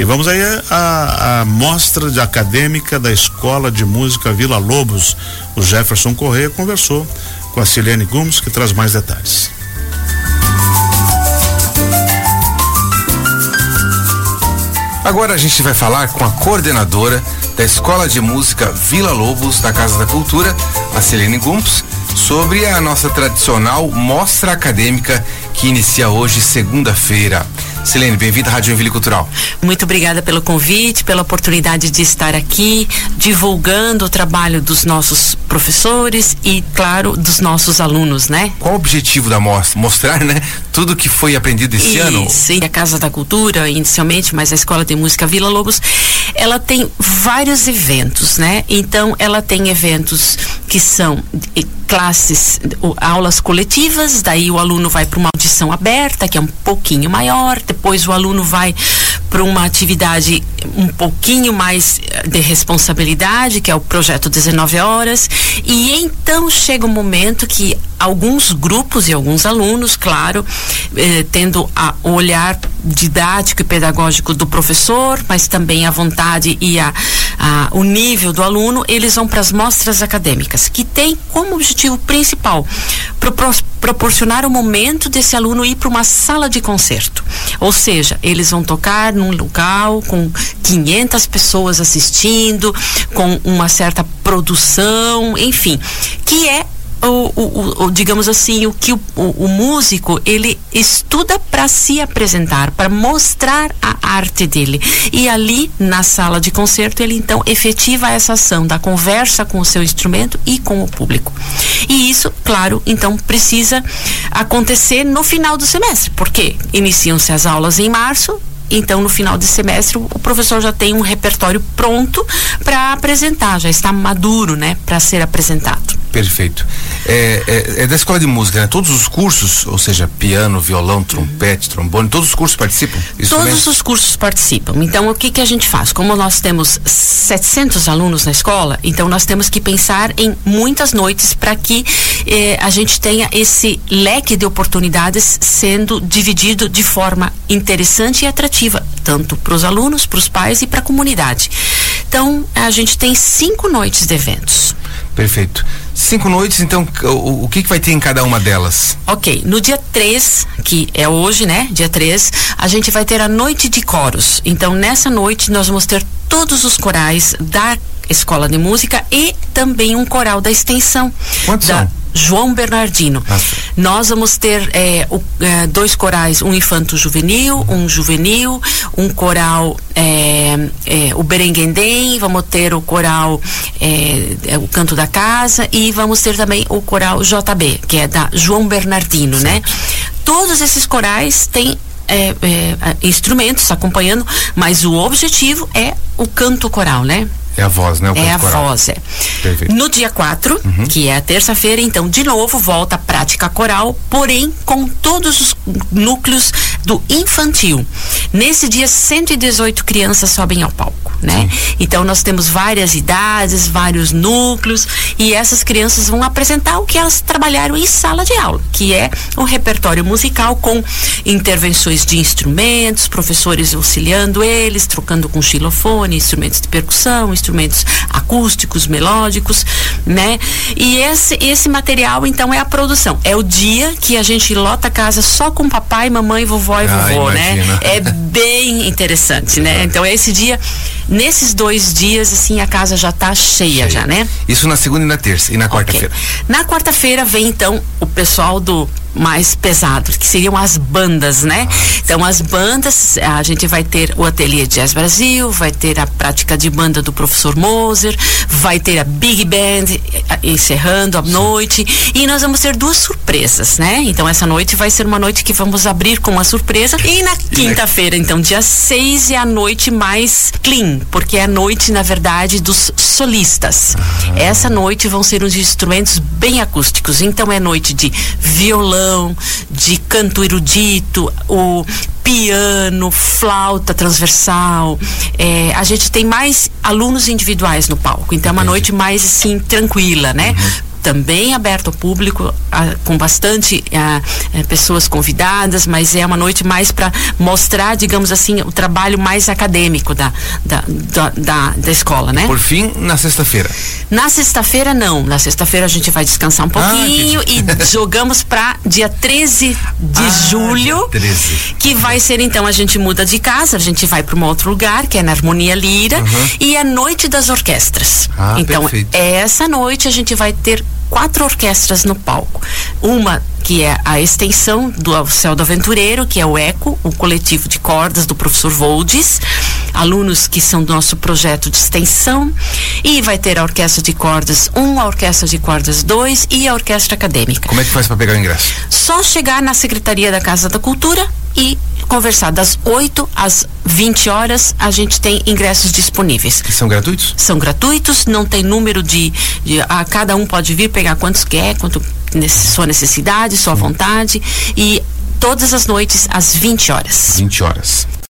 E vamos aí à mostra de acadêmica da Escola de Música Vila Lobos. O Jefferson Correia conversou com a Silene Gomes, que traz mais detalhes. Agora a gente vai falar com a coordenadora da Escola de Música Vila Lobos da Casa da Cultura, a Selene Gumps, sobre a nossa tradicional mostra acadêmica que inicia hoje, segunda-feira. Silene, bem-vinda à Rádio Envile Cultural. Muito obrigada pelo convite, pela oportunidade de estar aqui divulgando o trabalho dos nossos professores e, claro, dos nossos alunos, né? Qual o objetivo da mostra? Mostrar, né, tudo que foi aprendido esse Isso, ano? Sim, a Casa da Cultura, inicialmente, mas a Escola de Música Vila Lobos, ela tem vários eventos, né? Então, ela tem eventos que são classes, aulas coletivas, daí o aluno vai para uma audição aberta, que é um pouquinho maior, depois o aluno vai para uma atividade um pouquinho mais eh, de responsabilidade, que é o projeto 19 horas, e então chega um momento que alguns grupos e alguns alunos, claro, eh, tendo a, o olhar didático e pedagógico do professor, mas também a vontade e a, o nível do aluno, eles vão para as mostras acadêmicas, que tem como objetivo principal pro, proporcionar o momento desse aluno ir para uma sala de concerto. Ou seja, eles vão tocar num local com 500 pessoas assistindo, com uma certa produção, enfim, que é o, o, o, digamos assim, o que o, o músico ele estuda para se apresentar, para mostrar a arte dele. E ali na sala de concerto ele então efetiva essa ação da conversa com o seu instrumento e com o público. E isso, claro, então precisa acontecer no final do semestre, porque iniciam-se as aulas em março, então, no final de semestre, o professor já tem um repertório pronto para apresentar, já está maduro, né, para ser apresentado. Perfeito. É, é, é, da escola de música, né? Todos os cursos, ou seja, piano, violão, trompete, trombone, todos os cursos participam? Todos os cursos participam. Então, o que que a gente faz? Como nós temos 700 alunos na escola, então nós temos que pensar em muitas noites para que eh, a gente tenha esse leque de oportunidades sendo dividido de forma interessante e atrativa, tanto para os alunos, para os pais e para a comunidade. Então, a gente tem cinco noites de eventos. Perfeito. Cinco noites, então, o, o que, que vai ter em cada uma delas? Ok. No dia 3, que é hoje, né? Dia 3, a gente vai ter a noite de coros. Então, nessa noite, nós vamos ter todos os corais da Escola de Música e também um coral da extensão. Quantos da, são? João Bernardino. Nossa. Nós vamos ter é, o, é, dois corais, um infanto juvenil, um juvenil, um coral é, é o Berenguendem, vamos ter o coral é, é, o Canto da Casa e vamos ter também o coral JB, que é da João Bernardino, né? Todos esses corais têm instrumentos acompanhando, mas o objetivo é o canto coral, né? É a voz, né? O é a coral. voz, é. Perfeito. No dia 4, uhum. que é a terça-feira, então, de novo, volta a prática coral, porém com todos os núcleos do infantil. Nesse dia, 118 crianças sobem ao palco, né? Sim. Então, nós temos várias idades, vários núcleos, e essas crianças vão apresentar o que elas trabalharam em sala de aula, que é o repertório musical com intervenções de instrumentos, professores auxiliando eles, trocando com xilofone, instrumentos de percussão, instrumentos acústicos, melódicos, né? E esse, esse material, então, é a produção. É o dia que a gente lota a casa só com papai, mamãe, vovó e ah, vovô, imagina. né? É bem interessante, né? Então, é esse dia, nesses dois dias, assim, a casa já está cheia, cheia, já, né? Isso na segunda e na terça. E na quarta-feira? Okay. Na quarta-feira vem, então, o pessoal do mais pesado, que seriam as bandas, né? Então as bandas, a gente vai ter o Ateliê Jazz Brasil, vai ter a prática de banda do professor Moser, vai ter a Big Band eh, encerrando a Sim. noite e nós vamos ter duas surpresas, né? Então essa noite vai ser uma noite que vamos abrir com uma surpresa e na quinta-feira, então dia 6 é a noite mais clean, porque é a noite, na verdade, dos solistas. Ah. Essa noite vão ser os instrumentos bem acústicos, então é noite de violão de canto erudito, o piano, flauta transversal. É, a gente tem mais alunos individuais no palco, então é uma noite mais assim tranquila, né? Uhum também aberto ao público, a, com bastante a, a, pessoas convidadas, mas é uma noite mais para mostrar, digamos assim, o trabalho mais acadêmico da, da, da, da, da escola, né? Por fim, na sexta-feira. Na sexta-feira, não. Na sexta-feira a gente vai descansar um ah, pouquinho ah, e jogamos para dia 13 de ah, julho. 13. Que vai ser então, a gente muda de casa, a gente vai para um outro lugar, que é na Harmonia Lira, uhum. e é Noite das Orquestras. Ah, então, perfeito. essa noite a gente vai ter quatro orquestras no palco. Uma que é a extensão do Céu do Aventureiro, que é o ECO, o coletivo de cordas do professor Voldes, alunos que são do nosso projeto de extensão, e vai ter a orquestra de cordas 1, a orquestra de cordas 2 e a orquestra acadêmica. Como é que faz para pegar o ingresso? Só chegar na Secretaria da Casa da Cultura e conversar das 8 às 20 horas, a gente tem ingressos disponíveis. E são gratuitos? São gratuitos, não tem número de, de a cada um pode vir pegar quantos quer, quanto sua necessidade, sua vontade e todas as noites às 20 horas. 20 horas.